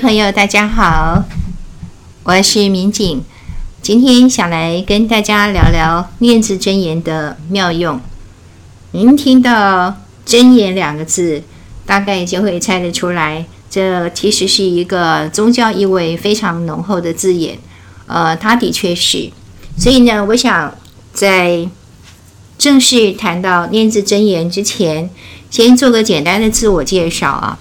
朋友，大家好，我是民警，今天想来跟大家聊聊念字真言的妙用。您听到“真言”两个字，大概就会猜得出来，这其实是一个宗教意味非常浓厚的字眼。呃，它的确是。所以呢，我想在正式谈到念字真言之前，先做个简单的自我介绍啊。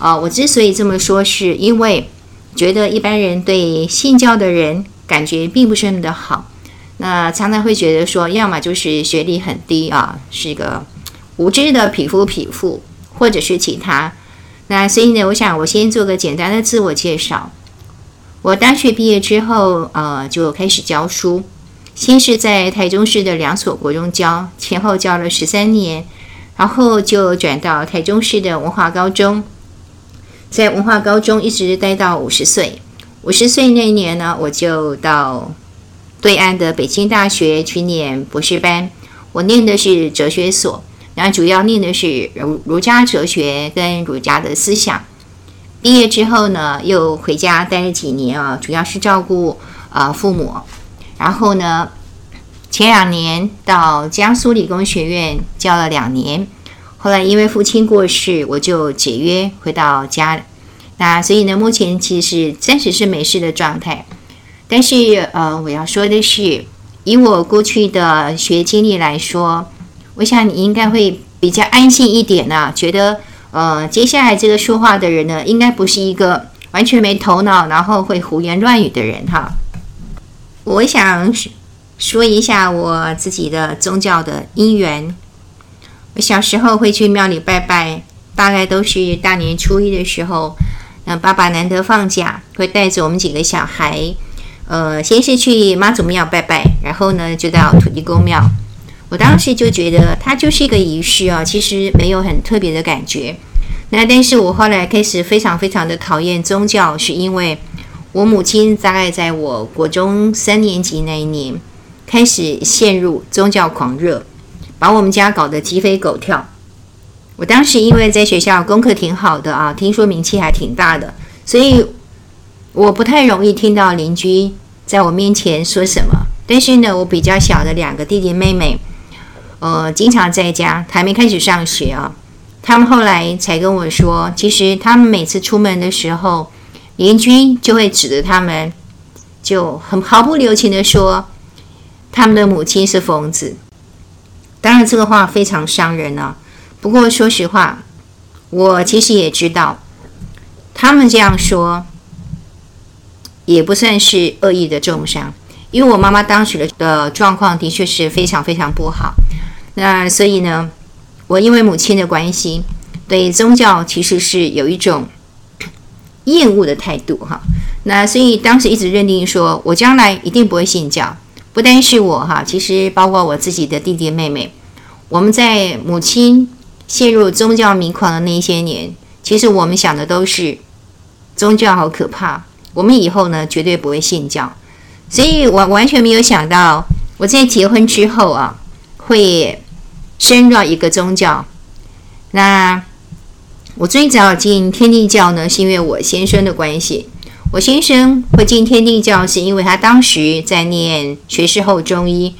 啊，我之所以这么说，是因为觉得一般人对信教的人感觉并不是那么的好，那常常会觉得说，要么就是学历很低啊，是一个无知的匹夫匹妇，或者是其他。那所以呢，我想我先做个简单的自我介绍。我大学毕业之后，呃，就开始教书，先是在台中市的两所国中教，前后教了十三年，然后就转到台中市的文化高中。在文化高中一直待到五十岁，五十岁那年呢，我就到对岸的北京大学去念博士班。我念的是哲学所，然后主要念的是儒儒家哲学跟儒家的思想。毕业之后呢，又回家待了几年啊，主要是照顾啊、父母。然后呢，前两年到江苏理工学院教了两年。后来因为父亲过世，我就解约回到家。那所以呢，目前其实是暂时是没事的状态。但是呃，我要说的是，以我过去的学经历来说，我想你应该会比较安心一点呢，觉得呃，接下来这个说话的人呢，应该不是一个完全没头脑，然后会胡言乱语的人哈。我想说一下我自己的宗教的因缘。我小时候会去庙里拜拜，大概都是大年初一的时候。那爸爸难得放假，会带着我们几个小孩，呃，先是去妈祖庙拜拜，然后呢就到土地公庙。我当时就觉得它就是一个仪式啊，其实没有很特别的感觉。那但是我后来开始非常非常的讨厌宗教，是因为我母亲大概在我国中三年级那一年开始陷入宗教狂热。把我们家搞得鸡飞狗跳。我当时因为在学校功课挺好的啊，听说名气还挺大的，所以我不太容易听到邻居在我面前说什么。但是呢，我比较小的两个弟弟妹妹，呃，经常在家，还没开始上学啊。他们后来才跟我说，其实他们每次出门的时候，邻居就会指着他们，就很毫不留情地说，他们的母亲是疯子。当然，这个话非常伤人啊。不过，说实话，我其实也知道，他们这样说也不算是恶意的重伤，因为我妈妈当时的的状况的确是非常非常不好。那所以呢，我因为母亲的关系，对宗教其实是有一种厌恶的态度哈。那所以当时一直认定说，我将来一定不会信教。不单是我哈，其实包括我自己的弟弟妹妹，我们在母亲陷入宗教迷狂的那些年，其实我们想的都是宗教好可怕，我们以后呢绝对不会信教。所以我完全没有想到，我在结婚之后啊，会深入到一个宗教。那我最早进天地教呢，是因为我先生的关系。我先生会进天地教，是因为他当时在念学士后中医。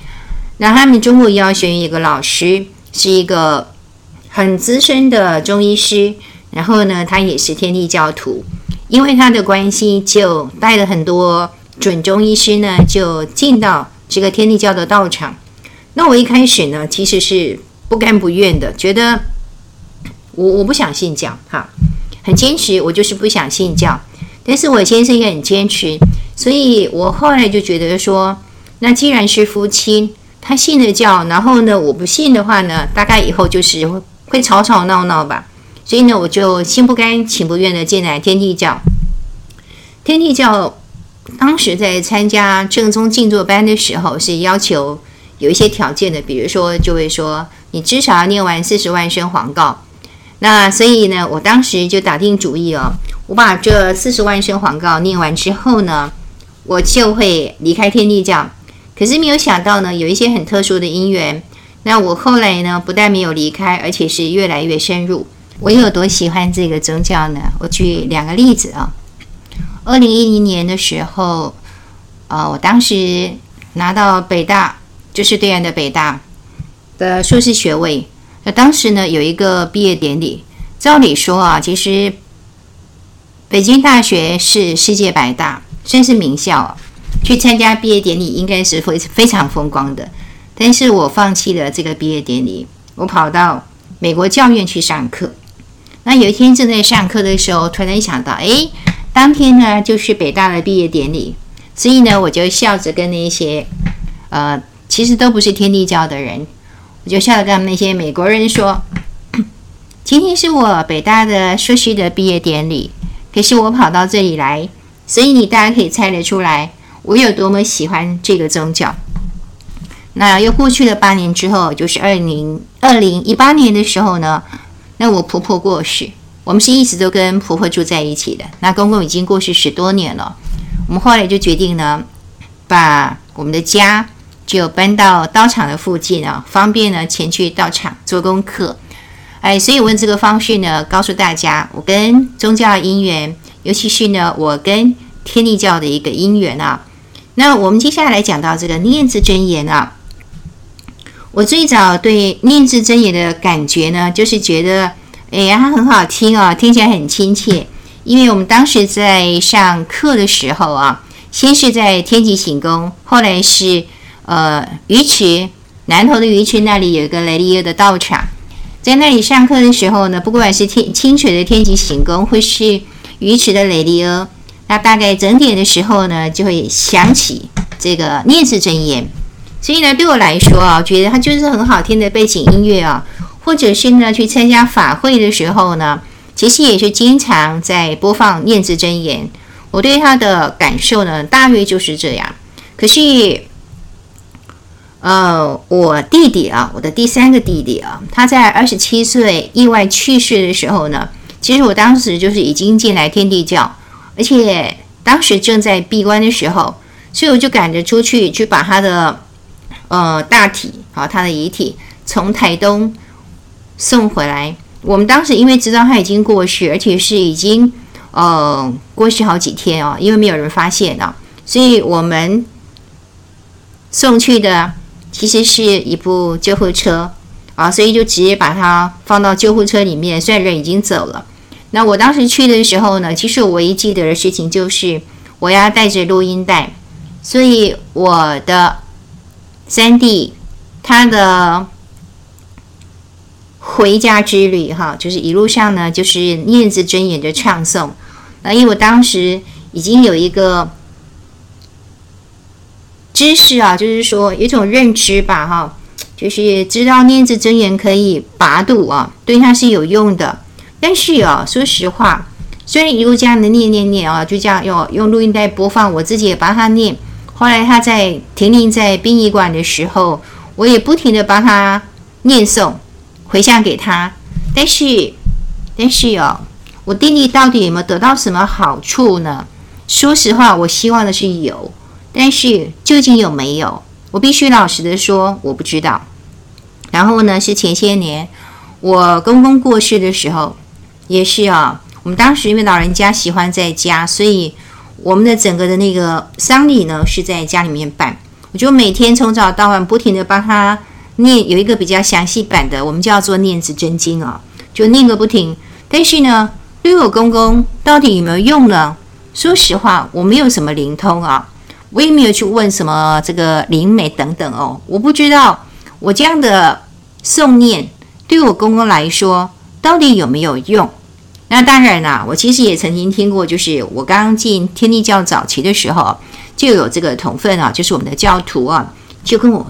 那他们中国医药学院一个老师是一个很资深的中医师，然后呢，他也是天地教徒。因为他的关系，就带了很多准中医师呢，就进到这个天地教的道场。那我一开始呢，其实是不甘不愿的，觉得我我不想信教，哈，很坚持，我就是不想信教。但是我先生也很坚持，所以我后来就觉得说，那既然是夫妻，他信了教，然后呢，我不信的话呢，大概以后就是会吵吵闹闹吧。所以呢，我就心不甘情不愿的进来天地教。天地教当时在参加正宗静坐班的时候，是要求有一些条件的，比如说就会说你至少要念完四十万声黄告。那所以呢，我当时就打定主意哦。我把这四十万声黄告念完之后呢，我就会离开天地教。可是没有想到呢，有一些很特殊的因缘。那我后来呢，不但没有离开，而且是越来越深入。我有多喜欢这个宗教呢？我举两个例子啊。二零一零年的时候，啊，我当时拿到北大，就是对岸的北大的硕士学位。那当时呢，有一个毕业典礼。照理说啊，其实北京大学是世界百大，算是名校啊，去参加毕业典礼应该是非非常风光的。但是我放弃了这个毕业典礼，我跑到美国教院去上课。那有一天正在上课的时候，突然想到，哎，当天呢就是北大的毕业典礼，所以呢我就笑着跟那些呃其实都不是天地教的人，就笑着跟那些美国人说，今天是我北大的硕士的毕业典礼，可是我跑到这里来，所以你大家可以猜得出来我有多么喜欢这个宗教。那又过去了八年之后，就是二零二零一八年的时候呢。那我婆婆过世，我们是一直都跟婆婆住在一起的。那公公已经过世十多年了，我们后来就决定呢，把我们的家就搬到道场的附近啊，方便呢前去道场做功课。哎，所以我用这个方式呢，告诉大家我跟宗教的因缘，尤其是呢我跟天地教的一个因缘啊。那我们接下来讲到这个念字真言啊。我最早对念字真言的感觉呢，就是觉得，哎呀，它很好听啊，听起来很亲切。因为我们当时在上课的时候啊，先是在天极行宫，后来是呃鱼池南投的鱼池那里有一个雷利阿的道场，在那里上课的时候呢，不管是天清水的天极行宫，或是鱼池的雷利阿，那大概整点的时候呢，就会响起这个念字真言。所以呢，对我来说啊，觉得它就是很好听的背景音乐啊，或者是呢，去参加法会的时候呢，其实也是经常在播放念字真言。我对它的感受呢，大约就是这样。可是，呃，我弟弟啊，我的第三个弟弟啊，他在二十七岁意外去世的时候呢，其实我当时就是已经进来天地教，而且当时正在闭关的时候，所以我就赶着出去去把他的。呃，大体好，他的遗体从台东送回来。我们当时因为知道他已经过世，而且是已经呃过世好几天哦，因为没有人发现啊，所以我们送去的其实是一部救护车啊，所以就直接把它放到救护车里面。虽然人已经走了，那我当时去的时候呢，其实我唯一记得的事情就是我要带着录音带，所以我的。三弟，他的回家之旅，哈，就是一路上呢，就是念字真言的唱诵。那因为我当时已经有一个知识啊，就是说一种认知吧，哈，就是知道念字真言可以拔度啊，对他是有用的。但是啊，说实话，虽然一路这样的念念念啊，就这样用用录音带播放，我自己也帮他念。后来他在停灵在殡仪馆的时候，我也不停的帮他念诵回向给他。但是，但是哦，我弟弟到底有没有得到什么好处呢？说实话，我希望的是有，但是究竟有没有，我必须老实的说，我不知道。然后呢，是前些年我公公过世的时候，也是啊，我们当时因为老人家喜欢在家，所以。我们的整个的那个丧礼呢，是在家里面办。我就每天从早到晚不停地帮他念，有一个比较详细版的，我们叫做念子真经啊，就念个不停。但是呢，对我公公到底有没有用呢？说实话，我没有什么灵通啊，我也没有去问什么这个灵媒等等哦，我不知道我这样的诵念对我公公来说到底有没有用。那当然啦，我其实也曾经听过，就是我刚进天地教早期的时候，就有这个同分啊，就是我们的教徒啊，就跟我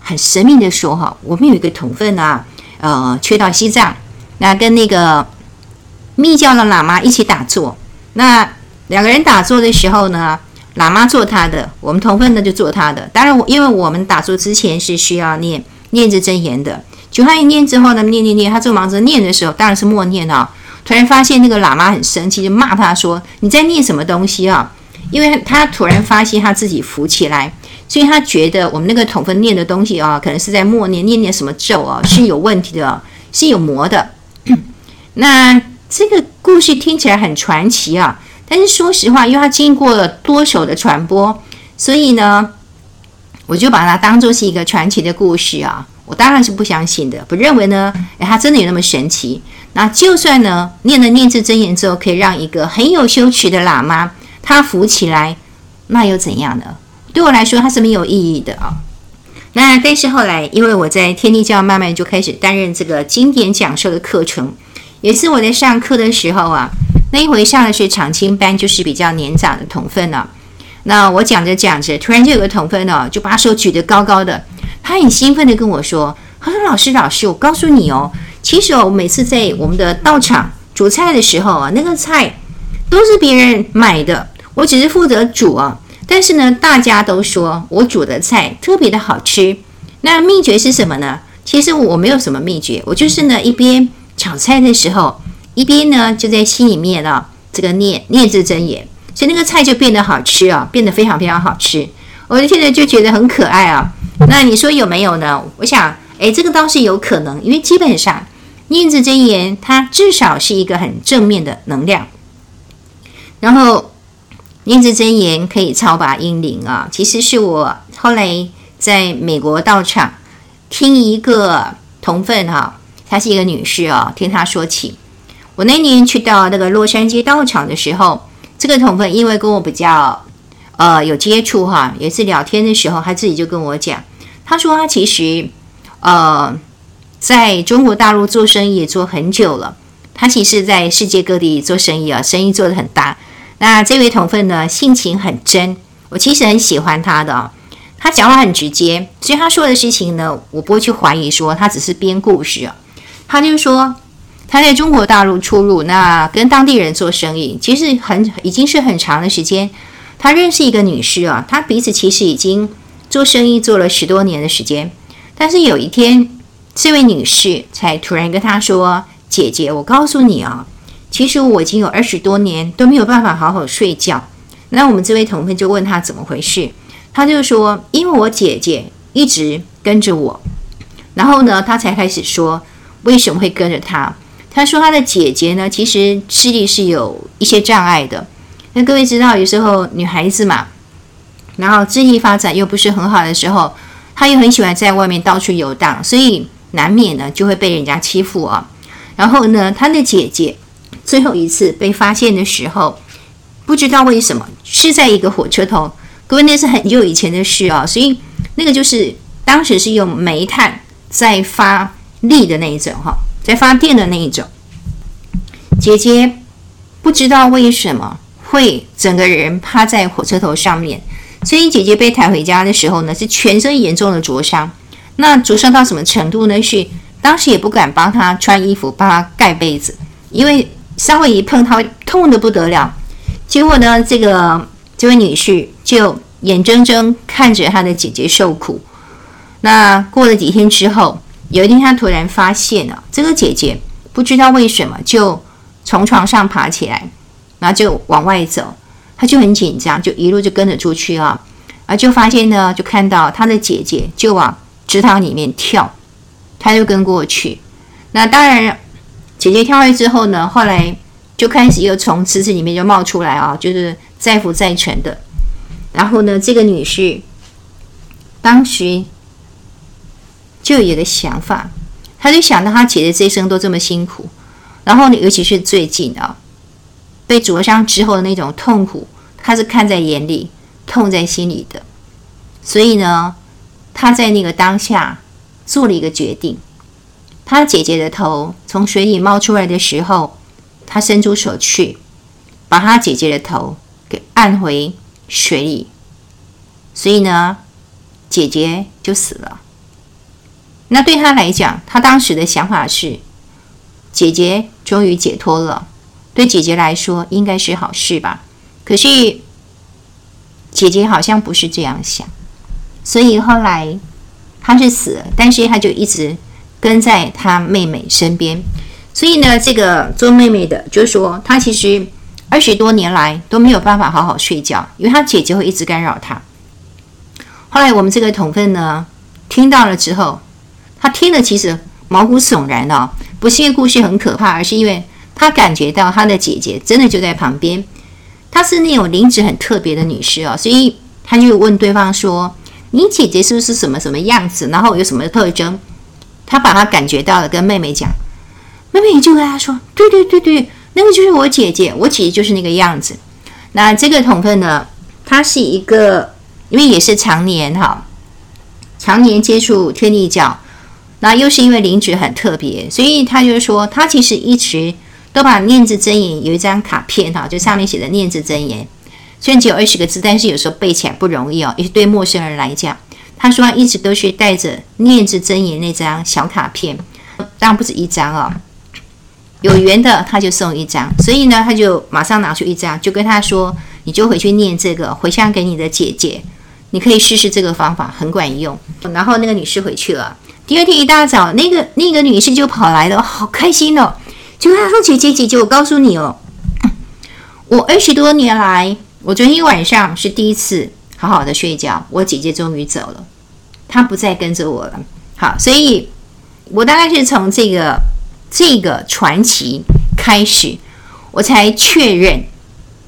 很神秘的说哈，我们有一个同分啊，呃，去到西藏，那跟那个密教的喇嘛一起打坐，那两个人打坐的时候呢，喇嘛做他的，我们同分的就做他的。当然，因为我们打坐之前是需要念念兹真言的，就他一念之后呢，念念念，他正忙着念的时候，当然是默念啊。突然发现那个喇嘛很生气，就骂他说：“你在念什么东西啊？”因为他突然发现他自己浮起来，所以他觉得我们那个统分念的东西啊，可能是在默念念念什么咒啊，是有问题的，是有魔的。那这个故事听起来很传奇啊，但是说实话，因为它经过了多手的传播，所以呢，我就把它当做是一个传奇的故事啊。我当然是不相信的，不认为呢，诶，它真的有那么神奇。那就算呢，念了念字真言之后，可以让一个很有修持的喇嘛他浮起来，那又怎样呢？对我来说，它是没有意义的啊。那但是后来，因为我在天地教慢慢就开始担任这个经典讲授的课程，也是我在上课的时候啊，那一回上的是长青班，就是比较年长的同分了。那我讲着讲着，突然就有个同分呢，就把手举得高高的，他很兴奋地跟我说：“他说老师老师，我告诉你哦，其实哦，我每次在我们的道场煮菜的时候啊，那个菜都是别人买的，我只是负责煮啊。”但是呢，大家都说我煮的菜特别的好吃。那秘诀是什么呢？其实我没有什么秘诀，我就是呢一边炒菜的时候，一边呢就在心里面啊这个念念字真言，所以那个菜就变得好吃啊，变得非常非常好吃。我现在就觉得很可爱啊。那你说有没有呢？我想，诶，这个倒是有可能，因为基本上念字真言它至少是一个很正面的能量，然后。念字真言可以超拔阴灵啊！其实是我后来在美国道场听一个同奋哈，她是一个女士哦，听她说起，我那年去到那个洛杉矶道场的时候，这个同奋因为跟我比较呃有接触哈，有一次聊天的时候，她自己就跟我讲，她说她其实呃在中国大陆做生意也做很久了，她其实在世界各地做生意啊，生意做得很大。那这位同奋呢，性情很真，我其实很喜欢他的哦。他讲话很直接，所以他说的事情呢，我不会去怀疑说他只是编故事啊。他就说他在中国大陆出入，那跟当地人做生意，其实很已经是很长的时间。他认识一个女士啊，他彼此其实已经做生意做了十多年的时间，但是有一天，这位女士才突然跟他说：“姐姐，我告诉你啊。”其实我已经有二十多年都没有办法好好睡觉。那我们这位同奋就问他怎么回事，他就说：因为我姐姐一直跟着我。然后呢，他才开始说为什么会跟着他。他说他的姐姐呢，其实视力是有一些障碍的。那各位知道，有时候女孩子嘛，然后智力发展又不是很好的时候，她又很喜欢在外面到处游荡，所以难免呢就会被人家欺负啊。然后呢，他的姐姐。最后一次被发现的时候，不知道为什么是在一个火车头，各位那是很久以前的事啊，所以那个就是当时是用煤炭在发力的那一种哈，在发电的那一种。姐姐不知道为什么会整个人趴在火车头上面，所以姐姐被抬回家的时候呢，是全身严重的灼伤。那灼伤到什么程度呢？是当时也不敢帮她穿衣服，帮她盖被子，因为。稍微一碰，她痛得不得了。结果呢，这个这位女士就眼睁睁看着她的姐姐受苦。那过了几天之后，有一天她突然发现了这个姐姐不知道为什么就从床上爬起来，然后就往外走。她就很紧张，就一路就跟着出去啊，啊，就发现呢，就看到她的姐姐就往池塘里面跳，她就跟过去。那当然。姐姐跳下去之后呢，后来就开始又从池子里面就冒出来啊，就是载浮载沉的。然后呢，这个女士当时就有一个想法，他就想到他姐姐这一生都这么辛苦，然后呢，尤其是最近啊，被灼伤之后的那种痛苦，他是看在眼里，痛在心里的。所以呢，他在那个当下做了一个决定。他姐姐的头从水里冒出来的时候，他伸出手去，把他姐姐的头给按回水里，所以呢，姐姐就死了。那对他来讲，他当时的想法是，姐姐终于解脱了，对姐姐来说应该是好事吧。可是姐姐好像不是这样想，所以后来他是死了，但是他就一直。跟在她妹妹身边，所以呢，这个做妹妹的就说，她其实二十多年来都没有办法好好睡觉，因为她姐姐会一直干扰她。后来我们这个同分呢，听到了之后，他听了其实毛骨悚然的哦，不是因为故事很可怕，而是因为他感觉到他的姐姐真的就在旁边。她是那种灵质很特别的女士哦，所以他就问对方说：“你姐姐是不是什么什么样子？然后有什么特征？”他把他感觉到了，跟妹妹讲，妹妹就跟他说：“对对对对，那个就是我姐姐，我姐姐就是那个样子。”那这个同分呢，他是一个，因为也是常年哈，常年接触天帝教，那又是因为灵质很特别，所以他就是说，他其实一直都把念字真言有一张卡片哈，就上面写的念字真言，虽然只有二十个字，但是有时候背起来不容易哦，也是对陌生人来讲。他说他一直都是带着念字真言那张小卡片，当然不止一张哦，有缘的他就送一张，所以呢，他就马上拿出一张，就跟他说：“你就回去念这个，回向给你的姐姐，你可以试试这个方法，很管用。”然后那个女士回去了。第二天一大早，那个那个女士就跑来了，好开心哦，就跟他说：“姐姐姐姐，我告诉你哦，我二十多年来，我昨天晚上是第一次。”好好的睡觉，我姐姐终于走了，她不再跟着我了。好，所以我大概是从这个这个传奇开始，我才确认，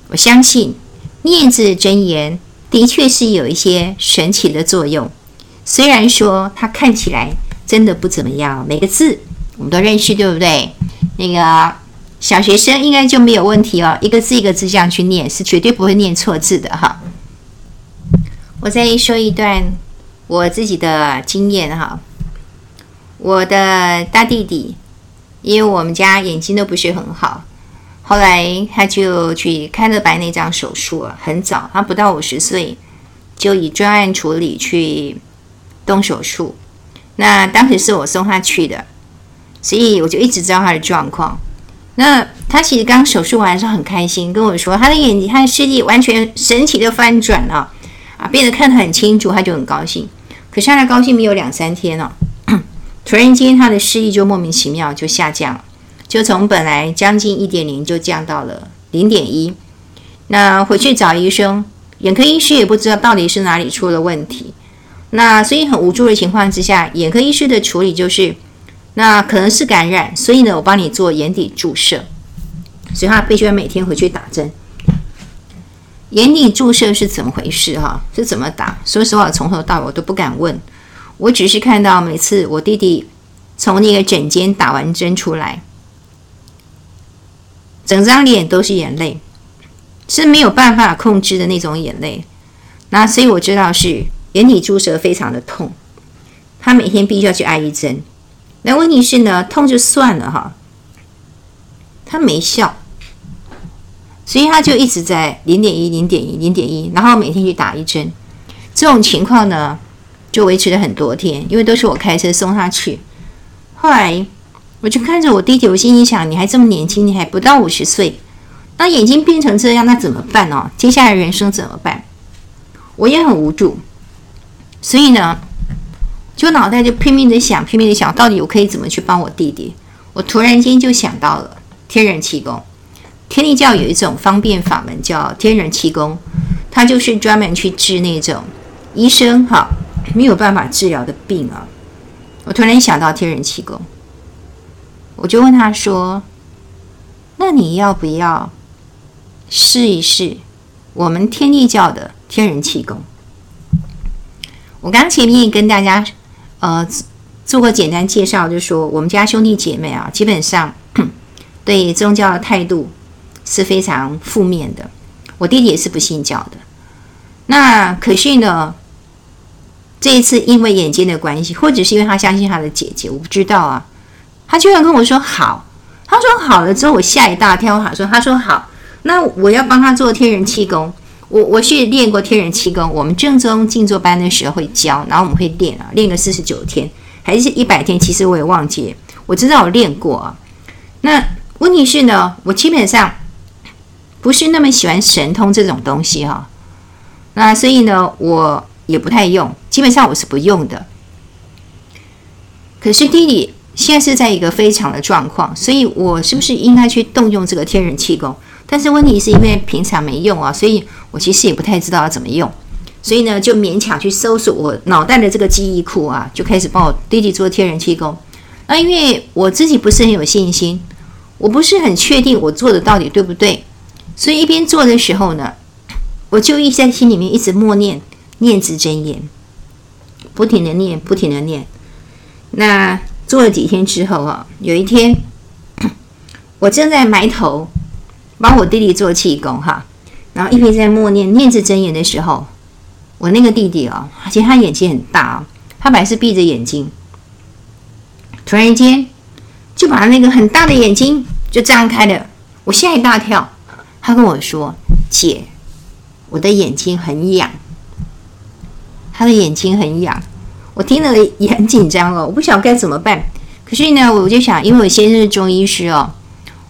我相信念字真言的确是有一些神奇的作用。虽然说它看起来真的不怎么样，每个字我们都认识，对不对？那个小学生应该就没有问题哦，一个字一个字这样去念，是绝对不会念错字的哈。我再说一段我自己的经验哈。我的大弟弟，因为我们家眼睛都不是很好，后来他就去开了白内障手术，很早，他不到五十岁就以专案处理去动手术。那当时是我送他去的，所以我就一直知道他的状况。那他其实刚手术完的时候很开心，跟我说他的眼睛，他的视力完全神奇的翻转了。啊，变得看得很清楚，他就很高兴。可是他的高兴没有两三天哦，突然间他的视力就莫名其妙就下降，就从本来将近一点零就降到了零点一。那回去找医生，眼科医师也不知道到底是哪里出了问题。那所以很无助的情况之下，眼科医师的处理就是，那可能是感染，所以呢，我帮你做眼底注射。所以他必须要每天回去打针。眼底注射是怎么回事？哈，是怎么打？说实话，从头到尾我都不敢问。我只是看到每次我弟弟从那个诊间打完针出来，整张脸都是眼泪，是没有办法控制的那种眼泪。那所以我知道是眼底注射非常的痛，他每天必须要去挨一针。那问题是呢，痛就算了哈，他没效。所以他就一直在零点一、零点一、零点一，然后每天去打一针。这种情况呢，就维持了很多天，因为都是我开车送他去。后来我就看着我弟弟，我心里想：你还这么年轻，你还不到五十岁，那眼睛变成这样，那怎么办呢？接下来人生怎么办？我也很无助，所以呢，就脑袋就拼命的想，拼命的想，到底我可以怎么去帮我弟弟？我突然间就想到了天人气功。天地教有一种方便法门叫天人气功，它就是专门去治那种医生哈没有办法治疗的病啊。我突然想到天人气功，我就问他说：“那你要不要试一试我们天地教的天人气功？”我刚前面跟大家呃做过简单介绍，就说我们家兄弟姐妹啊，基本上 对宗教的态度。是非常负面的。我弟弟也是不信教的。那可是呢，这一次因为眼睛的关系，或者是因为他相信他的姐姐，我不知道啊。他居然跟我说好，他说好了之后，我吓一大跳。他说他说好，那我要帮他做天人气功。我我是练过天人气功，我们正宗静坐班的时候会教，然后我们会练啊，练个四十九天还是一百天，其实我也忘记。我知道我练过啊。那问题是呢，我基本上。不是那么喜欢神通这种东西哈，那所以呢，我也不太用，基本上我是不用的。可是弟弟现在是在一个非常的状况，所以我是不是应该去动用这个天人气功？但是问题是因为平常没用啊，所以我其实也不太知道要怎么用，所以呢，就勉强去搜索我脑袋的这个记忆库啊，就开始帮我弟弟做天人气功。那因为我自己不是很有信心，我不是很确定我做的到底对不对，所以一边做的时候呢，我就一直在心里面一直默念念字真言，不停的念，不停的念。那做了几天之后啊，有一天我正在埋头帮我弟弟做气功哈，然后一边在默念念兹真言的时候，我那个弟弟哦，其实他眼睛很大哦，他本来是闭着眼睛。突然间，就把那个很大的眼睛就张开了，我吓一大跳。他跟我说：“姐，我的眼睛很痒。”他的眼睛很痒，我听了也很紧张哦，我不晓得该怎么办。可是呢，我就想，因为我先生是中医师哦，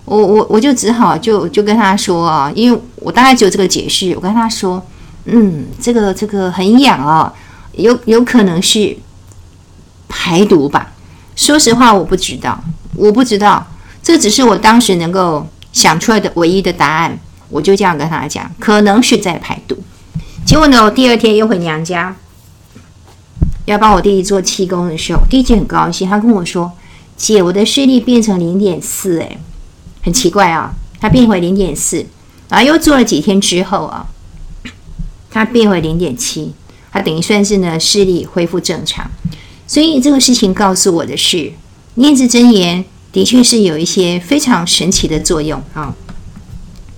我我我就只好就就跟他说啊，因为我大概只有这个解释，我跟他说：“嗯，这个这个很痒哦，有有可能是排毒吧。”说实话，我不知道，我不知道，这只是我当时能够想出来的唯一的答案。我就这样跟他讲，可能是在排毒。结果呢，我第二天又回娘家，要帮我弟弟做气功的时候，弟弟很高兴，他跟我说：“姐，我的视力变成零点四，哎，很奇怪啊，它变回零点四，然后又做了几天之后啊，它变回零点七，它等于算是呢视力恢复正常。”所以这个事情告诉我的是，念兹真言的确是有一些非常神奇的作用啊。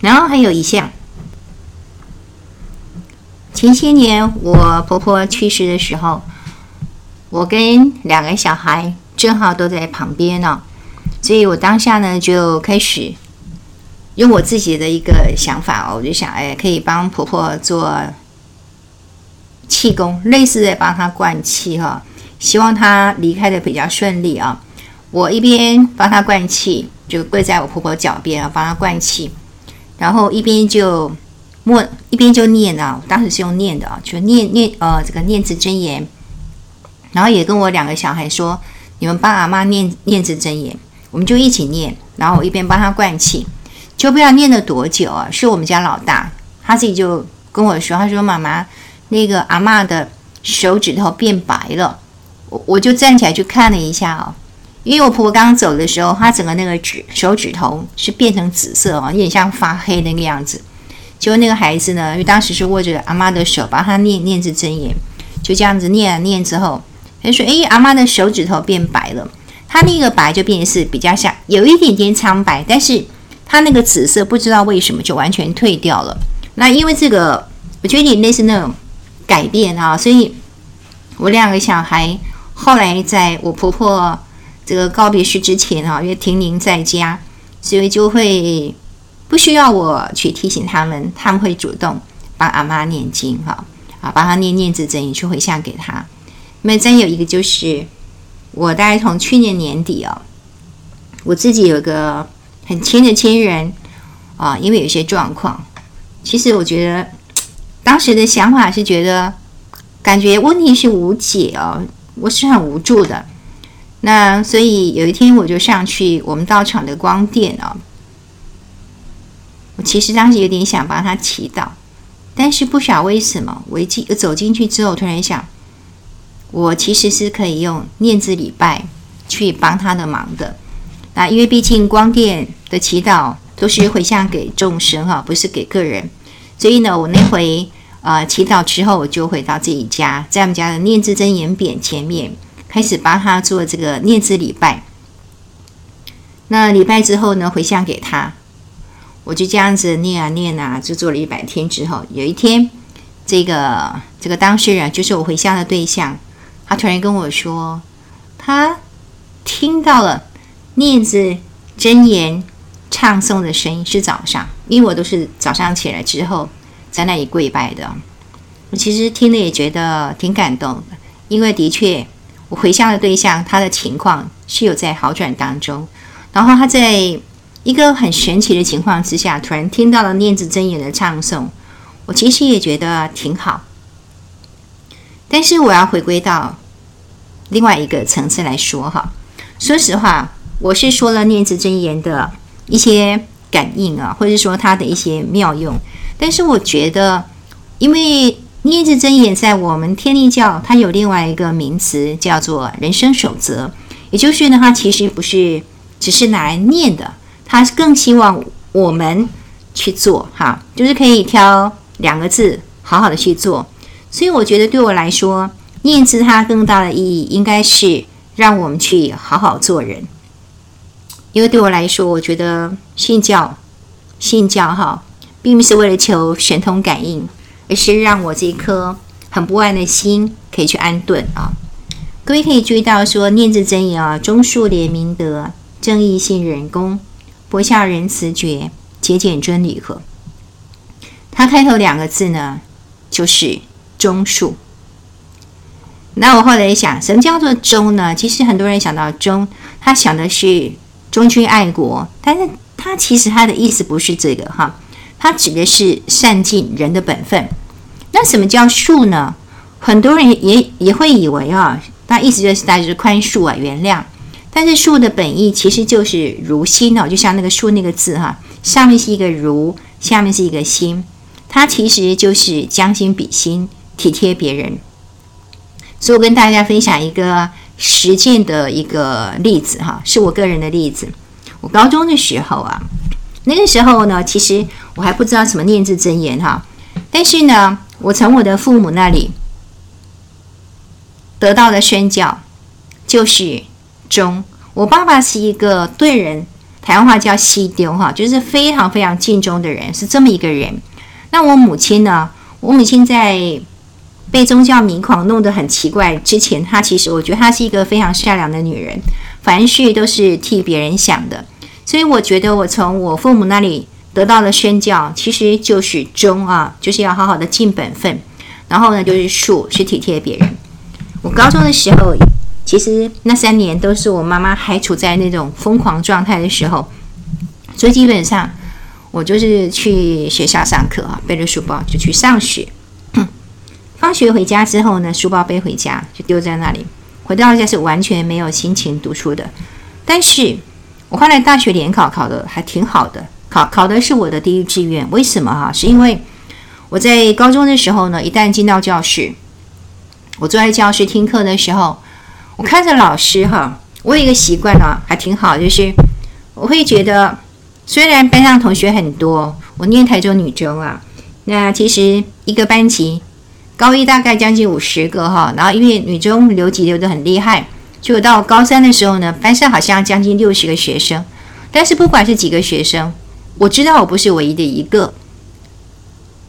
然后还有一项，前些年我婆婆去世的时候，我跟两个小孩正好都在旁边呢，所以我当下呢就开始用我自己的一个想法哦，我就想，哎，可以帮婆婆做气功，类似的帮她灌气哈。希望他离开的比较顺利啊！我一边帮他灌气，就跪在我婆婆脚边啊，帮他灌气，然后一边就默，一边就念啊。当时是用念的啊，就念念呃这个念字真言，然后也跟我两个小孩说：“你们帮阿妈念念字真言。”我们就一起念，然后我一边帮他灌气，就不知道念了多久啊！是我们家老大，他自己就跟我说：“他说妈妈，那个阿妈的手指头变白了。”我我就站起来去看了一下哦，因为我婆婆刚刚走的时候，她整个那个指手指头是变成紫色哦，有点像发黑那个样子。结果那个孩子呢，因为当时是握着阿妈的手，帮他念念兹真言，就这样子念啊念之后，他说：“诶，阿妈的手指头变白了。他那个白就变成是比较像有一点点苍白，但是他那个紫色不知道为什么就完全退掉了。那因为这个，我觉得你类似那种改变啊，所以我两个小孩。”后来在我婆婆这个告别式之前啊，因为婷婷在家，所以就会不需要我去提醒他们，他们会主动帮阿妈念经哈，啊，帮她念念兹真言去回向给她。那么再有一个就是，我大概从去年年底哦，我自己有个很亲的亲人啊，因为有些状况，其实我觉得当时的想法是觉得感觉问题是无解哦。我是很无助的，那所以有一天我就上去我们道场的光殿、哦，我其实当时有点想帮他祈祷，但是不晓得为什么，我一进走进去之后，突然想，我其实是可以用念字礼拜去帮他的忙的。那因为毕竟光电的祈祷都是回向给众生哈，不是给个人，所以呢，我那回。呃，祈祷之后，我就回到自己家，在我们家的念字真言匾前面，开始帮他做这个念字礼拜。那礼拜之后呢，回向给他，我就这样子念啊念啊，就做了一百天之后，有一天，这个这个当事人就是我回向的对象，他突然跟我说，他听到了念字真言唱诵的声音，是早上，因为我都是早上起来之后。在那里跪拜的，我其实听了也觉得挺感动的，因为的确，我回向的对象他的情况是有在好转当中，然后他在一个很神奇的情况之下，突然听到了念字真言的唱诵，我其实也觉得挺好。但是我要回归到另外一个层次来说哈，说实话，我是说了念兹真言的一些感应啊，或者说它的一些妙用。但是我觉得，因为念兹真言在我们天立教，它有另外一个名词叫做人生守则，也就是呢，它其实不是只是拿来念的，他更希望我们去做哈，就是可以挑两个字，好好的去做。所以我觉得对我来说，念字它更大的意义应该是让我们去好好做人。因为对我来说，我觉得信教、信教哈，并不是为了求神通感应，而是让我这一颗很不安的心可以去安顿啊。各位可以注意到说，念字真言啊，忠恕廉明德，正义信仁公，博孝仁慈觉，节俭尊礼和。它开头两个字呢，就是忠恕。那我后来想，什么叫做忠呢？其实很多人想到忠，他想的是。忠君爱国，但是他其实他的意思不是这个哈，他指的是善尽人的本分。那什么叫恕呢？很多人也也会以为啊，他意思就是大家就是宽恕啊，原谅。但是恕的本意其实就是如心哦，就像那个恕那个字哈，上面是一个如，下面是一个心，它其实就是将心比心，体贴别人。所以我跟大家分享一个。实践的一个例子哈，是我个人的例子。我高中的时候啊，那个时候呢，其实我还不知道什么念字真言哈。但是呢，我从我的父母那里得到的宣教就是忠。我爸爸是一个对人，台湾话叫西丢哈，就是非常非常尽忠的人，是这么一个人。那我母亲呢？我母亲在。被宗教迷狂弄得很奇怪。之前她其实，我觉得她是一个非常善良的女人，凡事都是替别人想的。所以我觉得我从我父母那里得到的宣教，其实就是忠啊，就是要好好的尽本分。然后呢，就是恕，是体贴别人。我高中的时候，其实那三年都是我妈妈还处在那种疯狂状态的时候，所以基本上我就是去学校上课啊，背着书包就去上学。放学回家之后呢，书包背回家就丢在那里。回到家是完全没有心情读书的。但是我后来大学联考考得还挺好的，考考的是我的第一志愿。为什么哈？是因为我在高中的时候呢，一旦进到教室，我坐在教室听课的时候，我看着老师哈，我有一个习惯啊，还挺好，就是我会觉得，虽然班上同学很多，我念台中女中啊，那其实一个班级。高一大概将近五十个哈，然后因为女中留级留得很厉害，就到高三的时候呢，班上好像将近六十个学生。但是不管是几个学生，我知道我不是唯一的一个，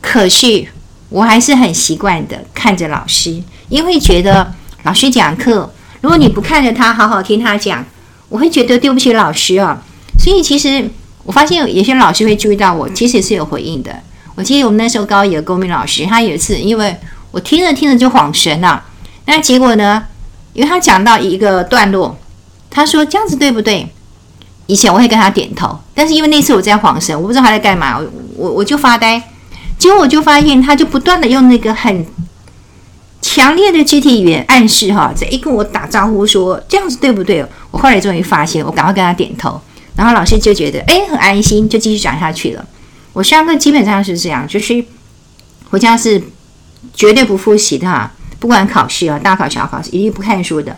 可是我还是很习惯的看着老师，因为觉得老师讲课，如果你不看着他好好听他讲，我会觉得对不起老师啊。所以其实我发现有些老师会注意到我，其实是有回应的。我记得我们那时候高一的公民老师，他有一次因为。我听着听着就恍神了，那结果呢？因为他讲到一个段落，他说这样子对不对？以前我会跟他点头，但是因为那次我在恍神，我不知道他在干嘛，我我我就发呆。结果我就发现，他就不断的用那个很强烈的肢体语言暗示哈，在一跟我打招呼说这样子对不对？我后来终于发现，我赶快跟他点头，然后老师就觉得哎很安心，就继续讲下去了。我上课基本上是这样，就是回家是。绝对不复习的哈，不管考试啊，大考小考，一律不看书的。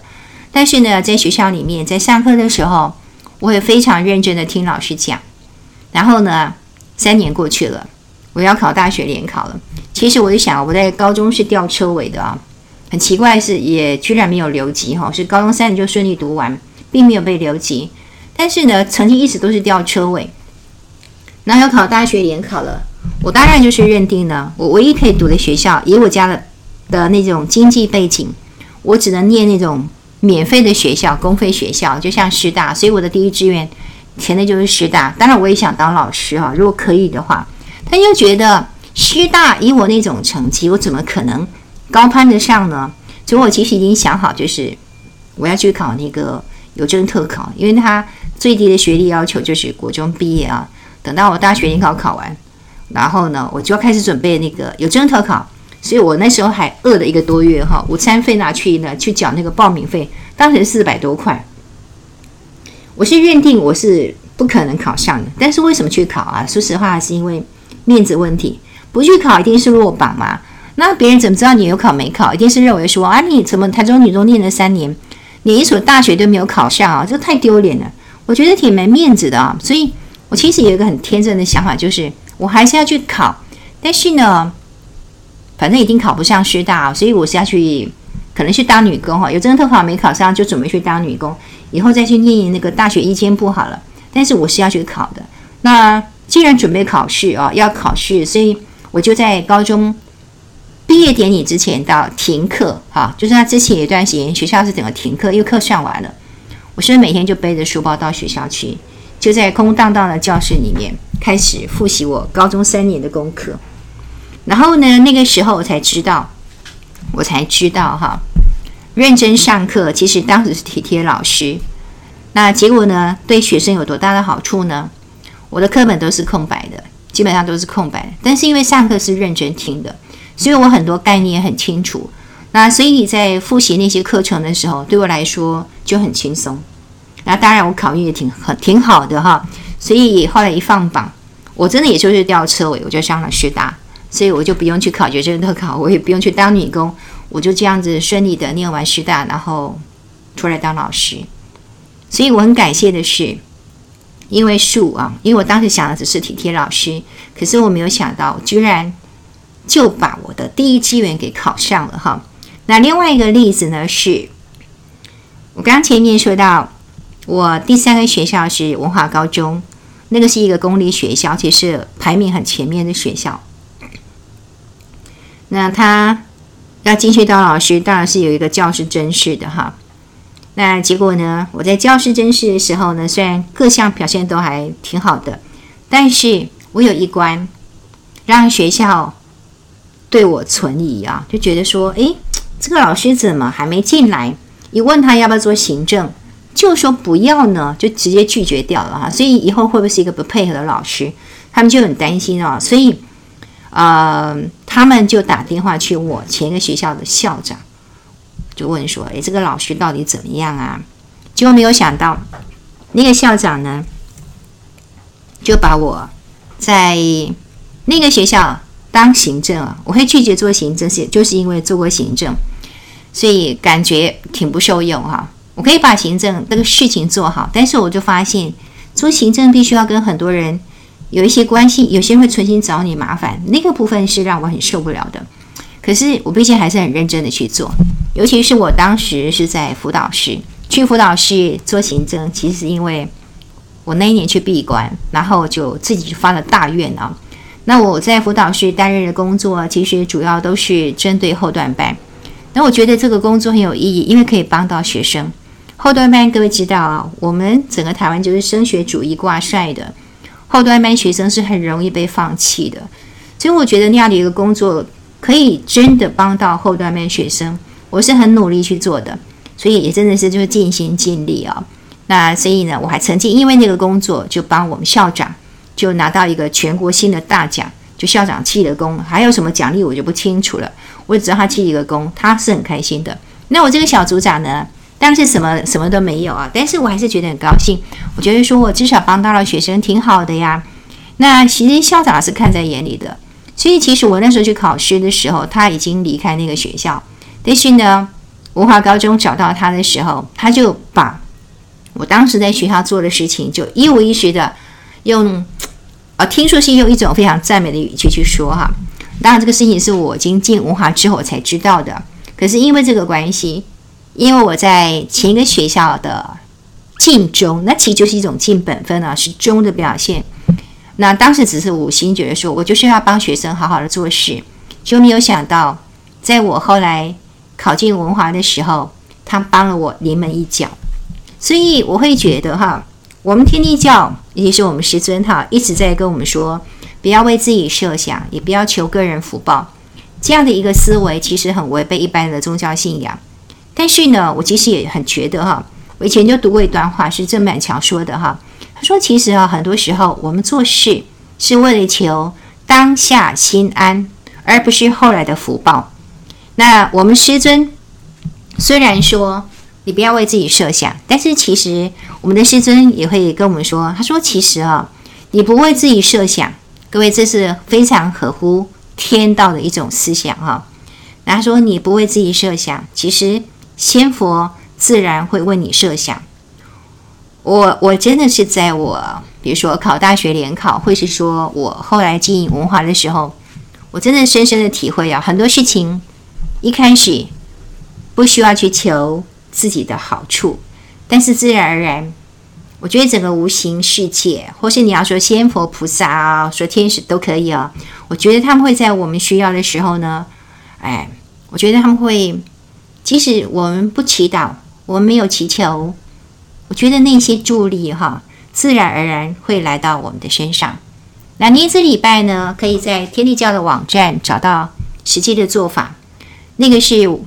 但是呢，在学校里面，在上课的时候，我会非常认真的听老师讲。然后呢，三年过去了，我要考大学联考了。其实我就想，我在高中是吊车尾的啊，很奇怪是也居然没有留级哈，是高中三年就顺利读完，并没有被留级。但是呢，成绩一直都是吊车尾。然后要考大学联考了。我当然就是认定了，我唯一可以读的学校，以我家的的那种经济背景，我只能念那种免费的学校，公费学校，就像师大。所以我的第一志愿填的就是师大。当然我也想当老师哈，如果可以的话。但又觉得师大以我那种成绩，我怎么可能高攀得上呢？所以我其实已经想好，就是我要去考那个有证特考，因为他最低的学历要求就是国中毕业啊。等到我大学联考考完。然后呢，我就要开始准备那个有证特考，所以我那时候还饿了一个多月哈，午餐费拿去呢，去缴那个报名费，当时四百多块。我是认定我是不可能考上的，但是为什么去考啊？说实话，是因为面子问题，不去考一定是落榜嘛。那别人怎么知道你有考没考？一定是认为说啊，你怎么台中女中念了三年，连一所大学都没有考上啊，这太丢脸了。我觉得挺没面子的啊。所以我其实有一个很天真的想法，就是我还是要去考，但是呢，反正已经考不上师大，所以我是要去，可能去当女工哈。有这个特考没考上，就准备去当女工，以后再去念那个大学一间部好了。但是我是要去考的。那既然准备考试啊，要考试，所以我就在高中毕业典礼之前到停课哈，就是他之前有一段时间学校是整个停课，因为课上完了，我是每天就背着书包到学校去，就在空荡荡的教室里面开始复习我高中三年的功课。然后呢，那个时候我才知道，我才知道哈，认真上课其实当时是体贴老师。那结果呢，对学生有多大的好处呢？我的课本都是空白的，基本上都是空白。但是因为上课是认真听的，所以我很多概念很清楚。那所以在复习那些课程的时候，对我来说就很轻松。那当然我考运也挺很挺好的哈。所以后来一放榜，我真的也就是吊车尾，我就上了师大。所以我就不用去考学生特考，我也不用去当女工，我就这样子顺利的念完师大，然后出来当老师。所以我很感谢的是，因为树啊，因为我当时想的只是体贴老师，可是我没有想到，居然就把我的第一志愿给考上了哈。那另外一个例子呢，是我刚前面说到，我第三个学校是文化高中，那个是一个公立学校，其实排名很前面的学校。那他要进去当老师，当然是有一个教师甄试的哈。那结果呢？我在教师甄试的时候呢，虽然各项表现都还挺好的，但是我有一关让学校对我存疑啊，就觉得说，诶，这个老师怎么还没进来？一问他要不要做行政，就说不要呢，就直接拒绝掉了哈。所以以后会不会是一个不配合的老师？他们就很担心啊，所以。呃，他们就打电话去我前一个学校的校长，就问说：“诶，这个老师到底怎么样啊？”结果没有想到，那个校长呢，就把我在那个学校当行政啊。我会拒绝做行政，是就是因为做过行政，所以感觉挺不受用哈。我可以把行政这个事情做好，但是我就发现做行政必须要跟很多人。有一些关系，有些人会存心找你麻烦，那个部分是让我很受不了的。可是我毕竟还是很认真的去做，尤其是我当时是在辅导室，去辅导室做行政，其实是因为我那一年去闭关，然后就自己发了大愿啊。那我在辅导室担任的工作，其实主要都是针对后段班。那我觉得这个工作很有意义，因为可以帮到学生。后端班各位知道啊，我们整个台湾就是升学主义挂帅的。后端班学生是很容易被放弃的，所以我觉得那样的一个工作可以真的帮到后端班学生，我是很努力去做的，所以也真的是就是尽心尽力啊、那所以呢，我还曾经因为那个工作就帮我们校长就拿到一个全国性的大奖，就校长记了功，还有什么奖励我就不清楚了，我只知道他记一个功，他是很开心的。那我这个小组长呢？当时什么什么都没有啊，但是我还是觉得很高兴。我觉得说我至少帮到了学生，挺好的呀。那其实校长是看在眼里的，所以其实我那时候去考试的时候，他已经离开那个学校。但是呢，文华高中找到他的时候，他就把我当时在学校做的事情，就一五一十的用，呃，听说是用一种非常赞美的语气去说哈。当然，这个事情是我已经进文华之后才知道的。可是因为这个关系。因为我在前一个学校的尽忠，那其实就是一种尽本分啊，是忠的表现。那当时只是五星觉得说，我就是要帮学生好好的做事，就没有想到，在我后来考进文华的时候，他帮了我临门一脚。所以我会觉得哈，我们天地教，也就是我们师尊哈，一直在跟我们说，不要为自己设想，也不要求个人福报，这样的一个思维，其实很违背一般的宗教信仰。但是呢，我其实也很觉得哈，我以前就读过一段话，是郑板桥说的哈。他说：“其实啊，很多时候我们做事是为了求当下心安，而不是后来的福报。”那我们师尊虽然说你不要为自己设想，但是其实我们的师尊也会跟我们说：“他说其实啊，你不为自己设想，各位这是非常合乎天道的一种思想哈。”那他说：“你不为自己设想，其实。”仙佛自然会为你设想。我我真的是在我，比如说考大学联考，或是说我后来经营文化的时候，我真的深深的体会啊，很多事情一开始不需要去求自己的好处，但是自然而然，我觉得整个无形世界，或是你要说仙佛菩萨啊，说天使都可以啊，我觉得他们会在我们需要的时候呢，哎，我觉得他们会，即使我们不祈祷，我们没有祈求。我觉得那些助力哈，自然而然会来到我们的身上。那年子礼拜呢，可以在天地教的网站找到实际的做法。那个是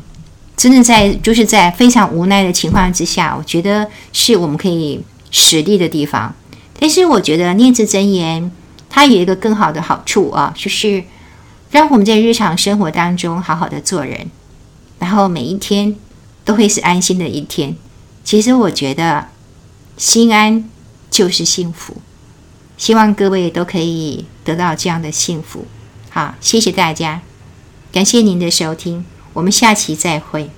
真的在，就是在非常无奈的情况之下，我觉得是我们可以实力的地方。但是我觉得念字真言它有一个更好的好处啊，就是让我们在日常生活当中好好的做人，然后每一天都会是安心的一天。其实我觉得。心安就是幸福，希望各位都可以得到这样的幸福。好，谢谢大家，感谢您的收听，我们下期再会。